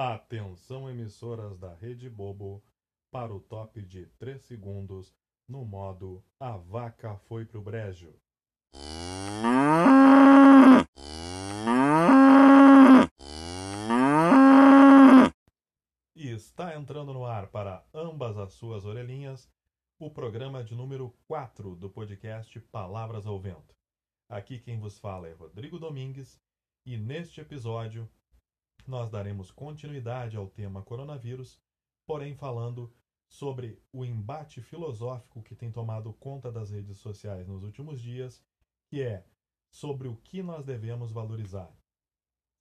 Atenção, emissoras da Rede Bobo, para o top de 3 segundos no modo A Vaca Foi Pro Brejo. E está entrando no ar para ambas as suas orelhinhas o programa de número 4 do podcast Palavras ao Vento. Aqui quem vos fala é Rodrigo Domingues e neste episódio nós daremos continuidade ao tema coronavírus, porém falando sobre o embate filosófico que tem tomado conta das redes sociais nos últimos dias, que é sobre o que nós devemos valorizar.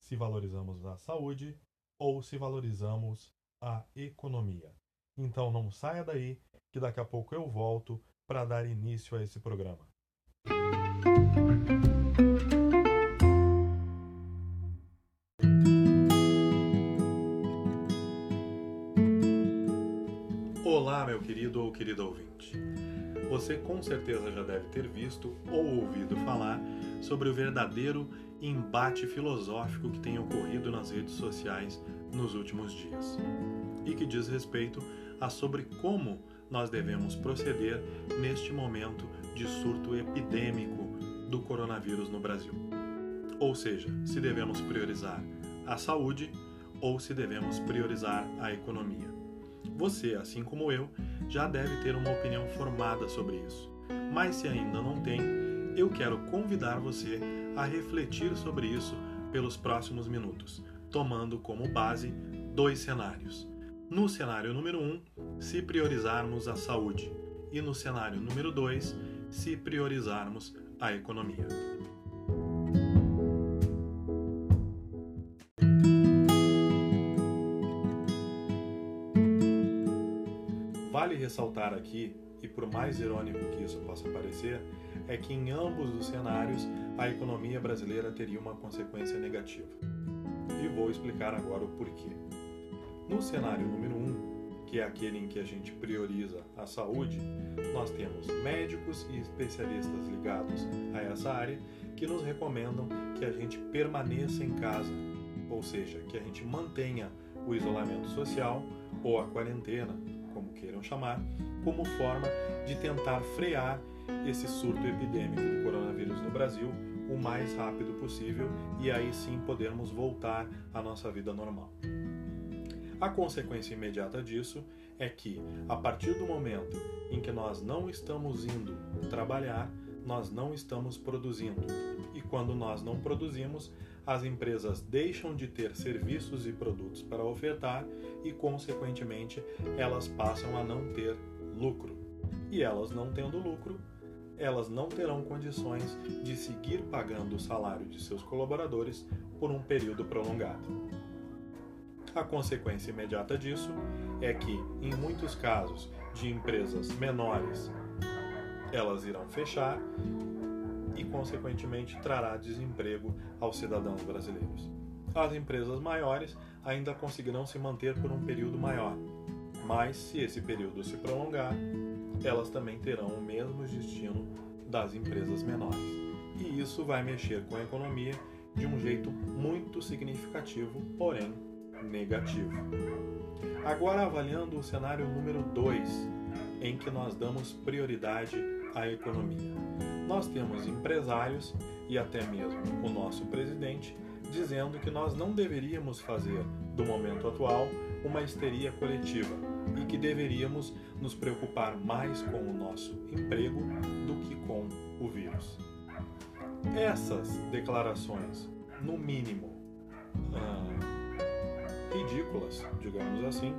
Se valorizamos a saúde ou se valorizamos a economia. Então não saia daí, que daqui a pouco eu volto para dar início a esse programa. Olá, meu querido ou querida ouvinte. Você com certeza já deve ter visto ou ouvido falar sobre o verdadeiro embate filosófico que tem ocorrido nas redes sociais nos últimos dias e que diz respeito a sobre como nós devemos proceder neste momento de surto epidêmico do coronavírus no Brasil. Ou seja, se devemos priorizar a saúde ou se devemos priorizar a economia. Você, assim como eu, já deve ter uma opinião formada sobre isso. Mas se ainda não tem, eu quero convidar você a refletir sobre isso pelos próximos minutos, tomando como base dois cenários. No cenário número 1, um, se priorizarmos a saúde, e no cenário número 2, se priorizarmos a economia. Ressaltar aqui, e por mais irônico que isso possa parecer, é que em ambos os cenários a economia brasileira teria uma consequência negativa. E vou explicar agora o porquê. No cenário número 1, um, que é aquele em que a gente prioriza a saúde, nós temos médicos e especialistas ligados a essa área que nos recomendam que a gente permaneça em casa, ou seja, que a gente mantenha o isolamento social ou a quarentena, como queiram chamar, como forma de tentar frear esse surto epidêmico do coronavírus no Brasil o mais rápido possível e aí sim podermos voltar à nossa vida normal. A consequência imediata disso é que, a partir do momento em que nós não estamos indo trabalhar, nós não estamos produzindo. E quando nós não produzimos, as empresas deixam de ter serviços e produtos para ofertar e, consequentemente, elas passam a não ter lucro. E elas não tendo lucro, elas não terão condições de seguir pagando o salário de seus colaboradores por um período prolongado. A consequência imediata disso é que, em muitos casos de empresas menores, elas irão fechar e, consequentemente, trará desemprego aos cidadãos brasileiros. As empresas maiores ainda conseguirão se manter por um período maior, mas se esse período se prolongar, elas também terão o mesmo destino das empresas menores. E isso vai mexer com a economia de um jeito muito significativo, porém negativo. Agora, avaliando o cenário número 2, em que nós damos prioridade à economia. Nós temos empresários e até mesmo o nosso presidente dizendo que nós não deveríamos fazer do momento atual uma histeria coletiva e que deveríamos nos preocupar mais com o nosso emprego do que com o vírus. Essas declarações, no mínimo, ah, ridículas, digamos assim,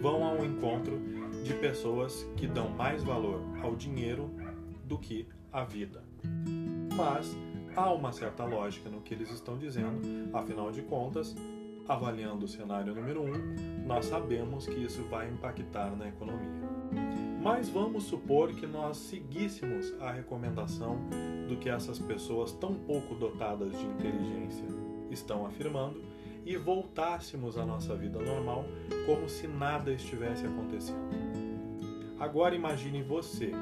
vão ao encontro de pessoas que dão mais valor ao dinheiro do que à vida. Mas há uma certa lógica no que eles estão dizendo, afinal de contas, avaliando o cenário número 1, um, nós sabemos que isso vai impactar na economia. Mas vamos supor que nós seguíssemos a recomendação do que essas pessoas tão pouco dotadas de inteligência estão afirmando e voltássemos à nossa vida normal como se nada estivesse acontecendo. Agora imagine você,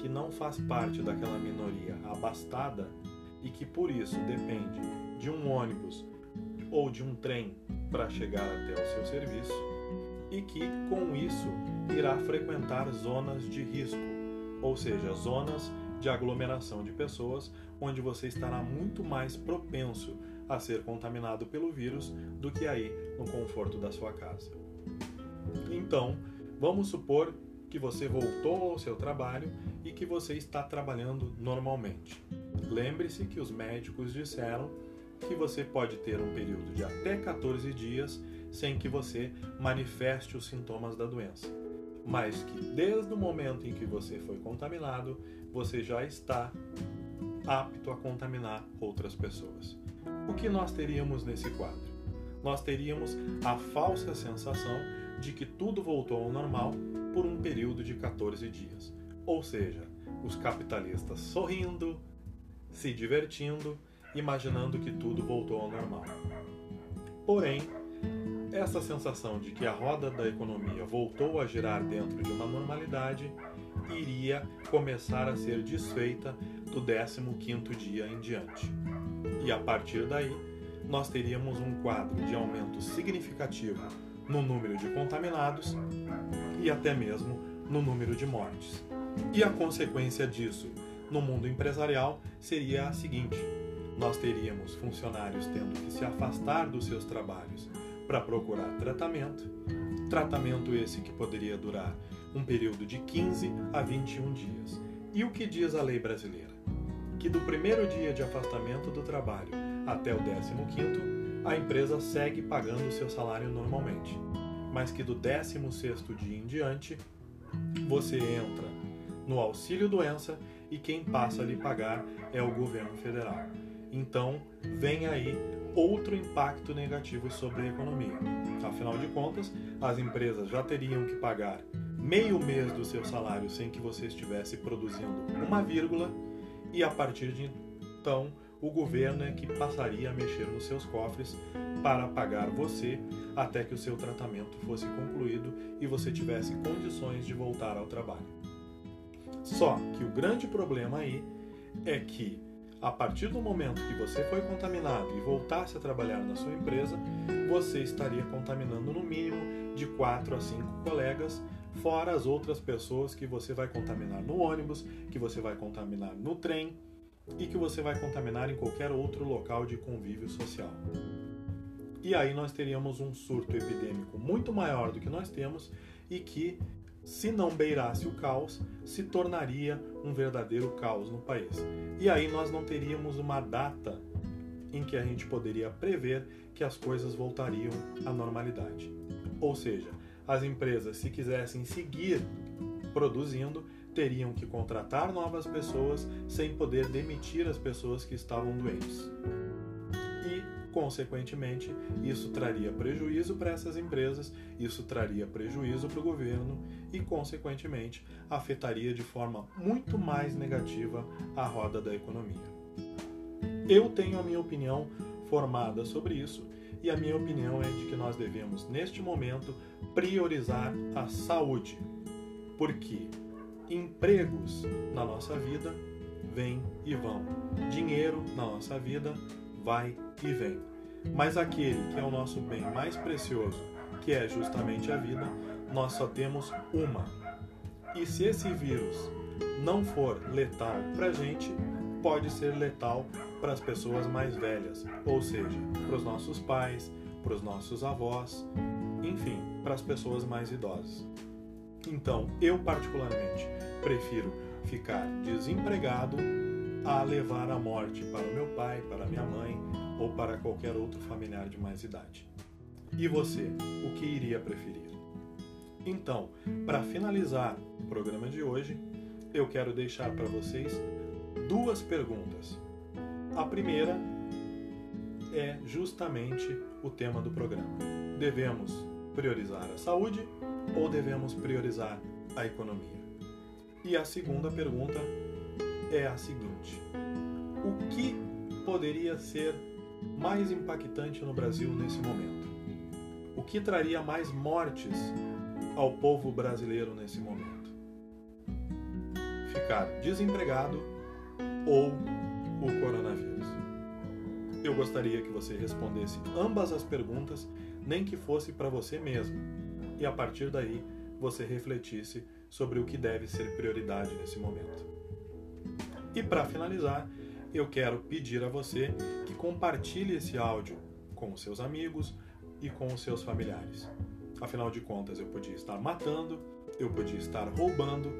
que não faz parte daquela minoria abastada e que por isso depende de um ônibus ou de um trem para chegar até o seu serviço e que, com isso, irá frequentar zonas de risco, ou seja, zonas de aglomeração de pessoas onde você estará muito mais propenso a ser contaminado pelo vírus do que aí no conforto da sua casa. Então, vamos supor que você voltou ao seu trabalho e que você está trabalhando normalmente. Lembre-se que os médicos disseram que você pode ter um período de até 14 dias sem que você manifeste os sintomas da doença, mas que desde o momento em que você foi contaminado, você já está apto a contaminar outras pessoas. O que nós teríamos nesse quadro? Nós teríamos a falsa sensação de que tudo voltou ao normal por um período de 14 dias. Ou seja, os capitalistas sorrindo, se divertindo, imaginando que tudo voltou ao normal. Porém, essa sensação de que a roda da economia voltou a girar dentro de uma normalidade iria começar a ser desfeita do 15º dia em diante. E a partir daí, nós teríamos um quadro de aumento significativo no número de contaminados e até mesmo no número de mortes. E a consequência disso no mundo empresarial seria a seguinte: nós teríamos funcionários tendo que se afastar dos seus trabalhos para procurar tratamento, tratamento esse que poderia durar um período de 15 a 21 dias. E o que diz a lei brasileira? Que do primeiro dia de afastamento do trabalho até o 15 a empresa segue pagando seu salário normalmente, mas que do 16º dia em diante você entra no auxílio doença e quem passa a lhe pagar é o governo federal. Então, vem aí outro impacto negativo sobre a economia. Afinal de contas, as empresas já teriam que pagar meio mês do seu salário sem que você estivesse produzindo uma vírgula, e a partir de então o governo é que passaria a mexer nos seus cofres para pagar você até que o seu tratamento fosse concluído e você tivesse condições de voltar ao trabalho. Só que o grande problema aí é que a partir do momento que você foi contaminado e voltasse a trabalhar na sua empresa, você estaria contaminando no mínimo de 4 a 5 colegas, fora as outras pessoas que você vai contaminar no ônibus, que você vai contaminar no trem e que você vai contaminar em qualquer outro local de convívio social. E aí nós teríamos um surto epidêmico muito maior do que nós temos e que se não beirasse o caos, se tornaria um verdadeiro caos no país. E aí nós não teríamos uma data em que a gente poderia prever que as coisas voltariam à normalidade. Ou seja, as empresas, se quisessem seguir produzindo, teriam que contratar novas pessoas sem poder demitir as pessoas que estavam doentes. Consequentemente, isso traria prejuízo para essas empresas, isso traria prejuízo para o governo e, consequentemente, afetaria de forma muito mais negativa a roda da economia. Eu tenho a minha opinião formada sobre isso e a minha opinião é de que nós devemos, neste momento, priorizar a saúde, porque empregos na nossa vida vêm e vão, dinheiro na nossa vida vai e vem. Mas aquele que é o nosso bem mais precioso, que é justamente a vida, nós só temos uma. E se esse vírus não for letal para a gente, pode ser letal para as pessoas mais velhas, ou seja, para os nossos pais, para os nossos avós, enfim, para as pessoas mais idosas. Então, eu particularmente prefiro ficar desempregado a levar a morte para o meu pai, para minha mãe ou para qualquer outro familiar de mais idade. E você, o que iria preferir? Então, para finalizar o programa de hoje, eu quero deixar para vocês duas perguntas. A primeira é justamente o tema do programa. Devemos priorizar a saúde ou devemos priorizar a economia? E a segunda pergunta é a seguinte: o que poderia ser mais impactante no Brasil nesse momento? O que traria mais mortes ao povo brasileiro nesse momento? Ficar desempregado ou o coronavírus? eu gostaria que você respondesse ambas as perguntas, nem que fosse para você mesmo, e a partir daí você refletisse sobre o que deve ser prioridade nesse momento. E para finalizar, eu quero pedir a você que compartilhe esse áudio com os seus amigos e com os seus familiares. Afinal de contas, eu podia estar matando, eu podia estar roubando,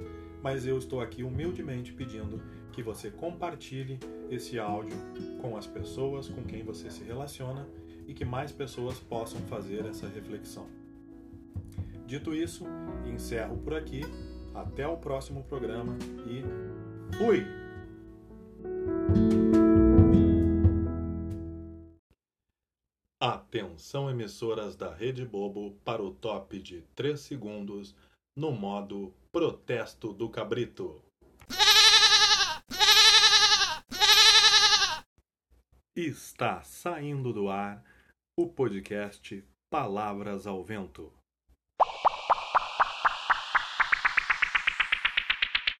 mas eu estou aqui humildemente pedindo que você compartilhe esse áudio com as pessoas com quem você se relaciona e que mais pessoas possam fazer essa reflexão. Dito isso, encerro por aqui. Até o próximo programa e fui! Atenção emissoras da Rede Bobo para o top de 3 segundos no modo Protesto do Cabrito. Está saindo do ar o podcast Palavras ao Vento.